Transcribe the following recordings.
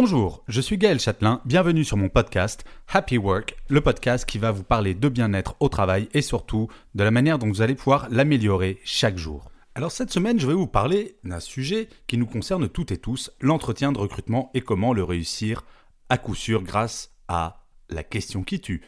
Bonjour, je suis Gaël Châtelain, bienvenue sur mon podcast Happy Work, le podcast qui va vous parler de bien-être au travail et surtout de la manière dont vous allez pouvoir l'améliorer chaque jour. Alors cette semaine, je vais vous parler d'un sujet qui nous concerne toutes et tous, l'entretien de recrutement et comment le réussir à coup sûr grâce à la question qui tue.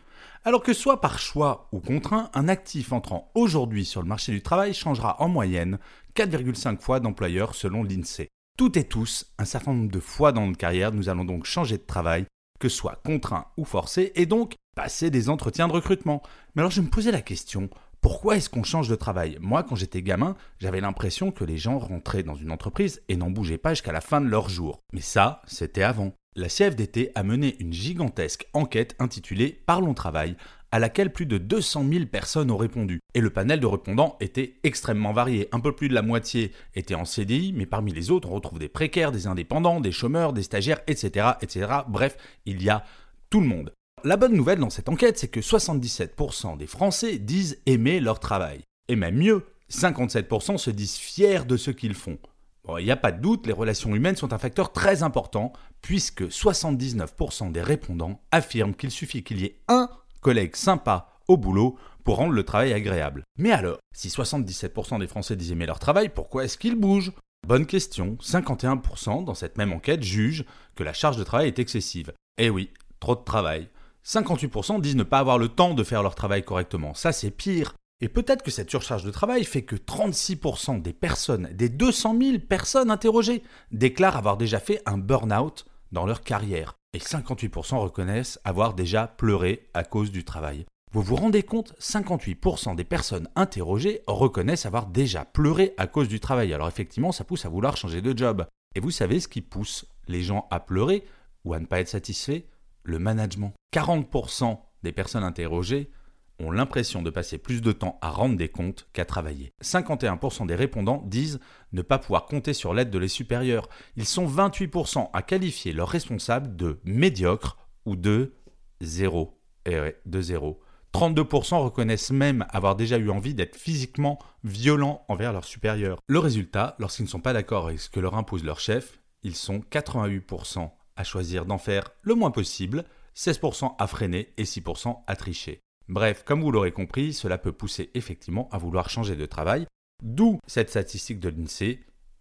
Alors que soit par choix ou contraint, un actif entrant aujourd'hui sur le marché du travail changera en moyenne 4,5 fois d'employeur selon l'INSEE. Toutes et tous, un certain nombre de fois dans notre carrière, nous allons donc changer de travail, que ce soit contraint ou forcé, et donc passer des entretiens de recrutement. Mais alors je me posais la question, pourquoi est-ce qu'on change de travail? Moi, quand j'étais gamin, j'avais l'impression que les gens rentraient dans une entreprise et n'en bougeaient pas jusqu'à la fin de leur jour. Mais ça, c'était avant. La CFDT a mené une gigantesque enquête intitulée Parlons travail, à laquelle plus de 200 000 personnes ont répondu. Et le panel de répondants était extrêmement varié. Un peu plus de la moitié étaient en CDI, mais parmi les autres, on retrouve des précaires, des indépendants, des chômeurs, des stagiaires, etc. etc. Bref, il y a tout le monde. La bonne nouvelle dans cette enquête, c'est que 77% des Français disent aimer leur travail. Et même mieux, 57% se disent fiers de ce qu'ils font. Bon, il n'y a pas de doute, les relations humaines sont un facteur très important, puisque 79% des répondants affirment qu'il suffit qu'il y ait un collègue sympa au boulot pour rendre le travail agréable. Mais alors, si 77% des Français disent aimer leur travail, pourquoi est-ce qu'ils bougent Bonne question, 51% dans cette même enquête jugent que la charge de travail est excessive. Eh oui, trop de travail. 58% disent ne pas avoir le temps de faire leur travail correctement. Ça, c'est pire. Et peut-être que cette surcharge de travail fait que 36% des personnes, des 200 000 personnes interrogées, déclarent avoir déjà fait un burn-out dans leur carrière. Et 58% reconnaissent avoir déjà pleuré à cause du travail. Vous vous rendez compte 58% des personnes interrogées reconnaissent avoir déjà pleuré à cause du travail. Alors effectivement, ça pousse à vouloir changer de job. Et vous savez ce qui pousse les gens à pleurer ou à ne pas être satisfaits? Le management. 40% des personnes interrogées ont l'impression de passer plus de temps à rendre des comptes qu'à travailler. 51% des répondants disent ne pas pouvoir compter sur l'aide de les supérieurs. Ils sont 28% à qualifier leurs responsables de médiocres ou de zéro. Eh ouais, de zéro. 32% reconnaissent même avoir déjà eu envie d'être physiquement violents envers leurs supérieurs. Le résultat, lorsqu'ils ne sont pas d'accord avec ce que leur impose leur chef, ils sont 88% à choisir d'en faire le moins possible, 16% à freiner et 6% à tricher. Bref, comme vous l'aurez compris, cela peut pousser effectivement à vouloir changer de travail, d'où cette statistique de l'INSEE,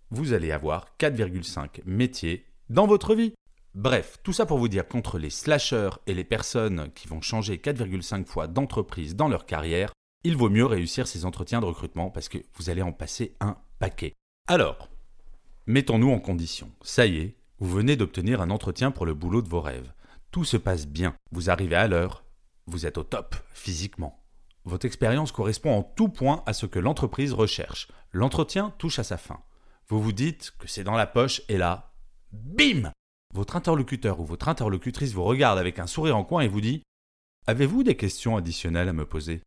vous allez avoir 4,5 métiers dans votre vie. Bref, tout ça pour vous dire qu'entre les slashers et les personnes qui vont changer 4,5 fois d'entreprise dans leur carrière, il vaut mieux réussir ces entretiens de recrutement parce que vous allez en passer un paquet. Alors, mettons-nous en condition. Ça y est, vous venez d'obtenir un entretien pour le boulot de vos rêves. Tout se passe bien, vous arrivez à l'heure, vous êtes au top physiquement. Votre expérience correspond en tout point à ce que l'entreprise recherche. L'entretien touche à sa fin. Vous vous dites que c'est dans la poche et là, bim Votre interlocuteur ou votre interlocutrice vous regarde avec un sourire en coin et vous dit Avez-vous des questions additionnelles à me poser?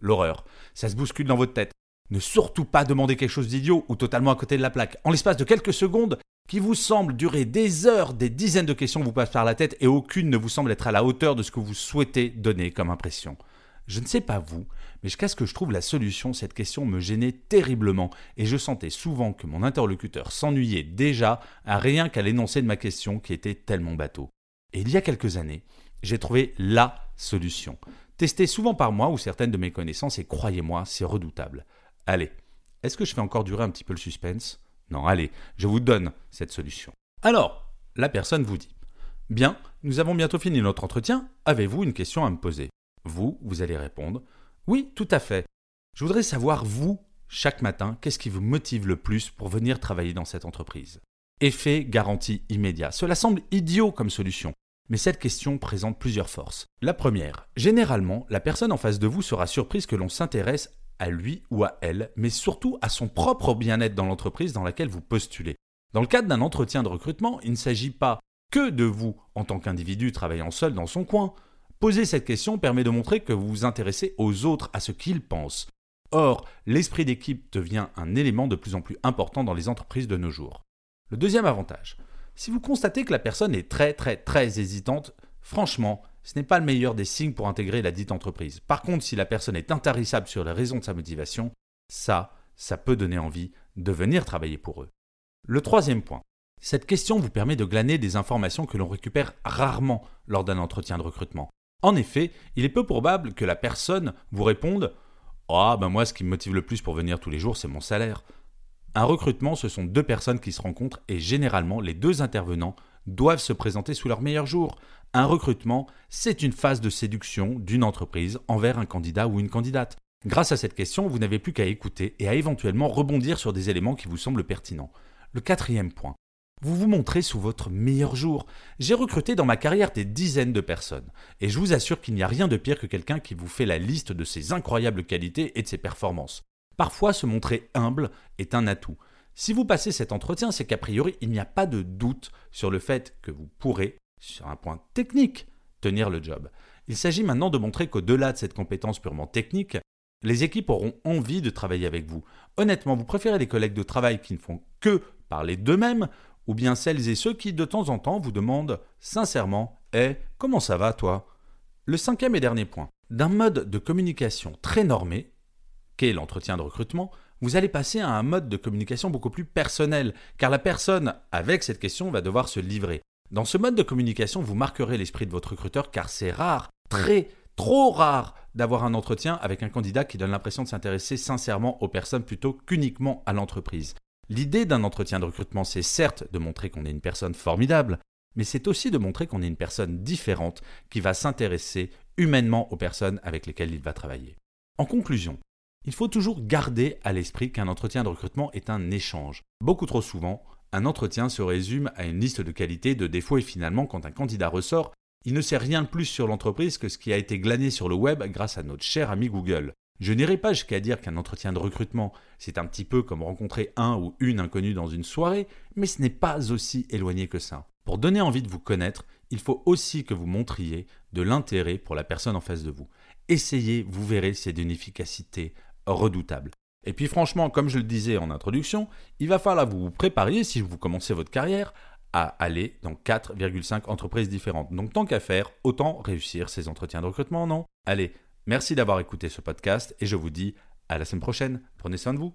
L'horreur, ça se bouscule dans votre tête. Ne surtout pas demander quelque chose d'idiot ou totalement à côté de la plaque. En l'espace de quelques secondes, qui vous semble durer des heures, des dizaines de questions vous passent par la tête et aucune ne vous semble être à la hauteur de ce que vous souhaitez donner comme impression. Je ne sais pas vous, mais jusqu'à ce que je trouve la solution, cette question me gênait terriblement et je sentais souvent que mon interlocuteur s'ennuyait déjà à rien qu'à l'énoncé de ma question qui était tellement bateau. Et il y a quelques années, j'ai trouvé LA solution, testée souvent par moi ou certaines de mes connaissances et croyez-moi, c'est redoutable. Allez, est-ce que je fais encore durer un petit peu le suspense? Non, allez, je vous donne cette solution. Alors, la personne vous dit Bien, nous avons bientôt fini notre entretien, avez-vous une question à me poser? Vous, vous allez répondre Oui, tout à fait. Je voudrais savoir, vous, chaque matin, qu'est-ce qui vous motive le plus pour venir travailler dans cette entreprise? Effet garantie immédiat. Cela semble idiot comme solution, Mais cette question présente plusieurs forces. La première, généralement, la personne en face de vous sera surprise que l'on s'intéresse à lui ou à elle, mais surtout à son propre bien-être dans l'entreprise dans laquelle vous postulez. Dans le cadre d'un entretien de recrutement, il ne s'agit pas que de vous en tant qu'individu travaillant seul dans son coin. Poser cette question permet de montrer que vous vous intéressez aux autres, à ce qu'ils pensent. Or, l'esprit d'équipe devient un élément de plus en plus important dans les entreprises de nos jours. Le deuxième avantage, si vous constatez que la personne est très très très hésitante, franchement, ce n'est pas le meilleur des signes pour intégrer la dite entreprise. Par contre, si la personne est intarissable sur les raisons de sa motivation, ça, ça peut donner envie de venir travailler pour eux. Le troisième point, cette question vous permet de glaner des informations que l'on récupère rarement lors d'un entretien de recrutement. En effet, il est peu probable que la personne vous réponde Ah, ben moi, ce qui me motive le plus pour venir tous les jours, c'est mon salaire. Un recrutement, ce sont deux personnes qui se rencontrent et généralement, les deux intervenants doivent se présenter sous leur meilleur jour. Un recrutement, c'est une phase de séduction d'une entreprise envers un candidat ou une candidate. Grâce à cette question, vous n'avez plus qu'à écouter et à éventuellement rebondir sur des éléments qui vous semblent pertinents. Le quatrième point, vous vous montrez sous votre meilleur jour. J'ai recruté dans ma carrière des dizaines de personnes, et je vous assure qu'il n'y a rien de pire que quelqu'un qui vous fait la liste de ses incroyables qualités et de ses performances. Parfois, se montrer humble est un atout. Si vous passez cet entretien, c'est qu'a priori, il n'y a pas de doute sur le fait que vous pourrez, sur un point technique, tenir le job. Il s'agit maintenant de montrer qu'au-delà de cette compétence purement technique, les équipes auront envie de travailler avec vous. Honnêtement, vous préférez les collègues de travail qui ne font que parler d'eux-mêmes ou bien celles et ceux qui de temps en temps vous demandent sincèrement Eh, comment ça va toi? Le cinquième et dernier point. D'un mode de communication très normé, qu'est l'entretien de recrutement, vous allez passer à un mode de communication beaucoup plus personnel, car la personne avec cette question va devoir se livrer. Dans ce mode de communication, vous marquerez l'esprit de votre recruteur, car c'est rare, très, trop rare, d'avoir un entretien avec un candidat qui donne l'impression de s'intéresser sincèrement aux personnes plutôt qu'uniquement à l'entreprise. L'idée d'un entretien de recrutement, c'est certes de montrer qu'on est une personne formidable, mais c'est aussi de montrer qu'on est une personne différente qui va s'intéresser humainement aux personnes avec lesquelles il va travailler. En conclusion, il faut toujours garder à l'esprit qu'un entretien de recrutement est un échange. Beaucoup trop souvent, un entretien se résume à une liste de qualités, de défauts et finalement quand un candidat ressort, il ne sait rien de plus sur l'entreprise que ce qui a été glané sur le web grâce à notre cher ami Google. Je n'irai pas jusqu'à dire qu'un entretien de recrutement, c'est un petit peu comme rencontrer un ou une inconnue dans une soirée, mais ce n'est pas aussi éloigné que ça. Pour donner envie de vous connaître, il faut aussi que vous montriez de l'intérêt pour la personne en face de vous. Essayez, vous verrez, c'est d'une efficacité redoutable. Et puis franchement, comme je le disais en introduction, il va falloir vous préparer, si vous commencez votre carrière, à aller dans 4,5 entreprises différentes. Donc tant qu'à faire, autant réussir ces entretiens de recrutement, non? Allez, Merci d'avoir écouté ce podcast et je vous dis à la semaine prochaine. Prenez soin de vous.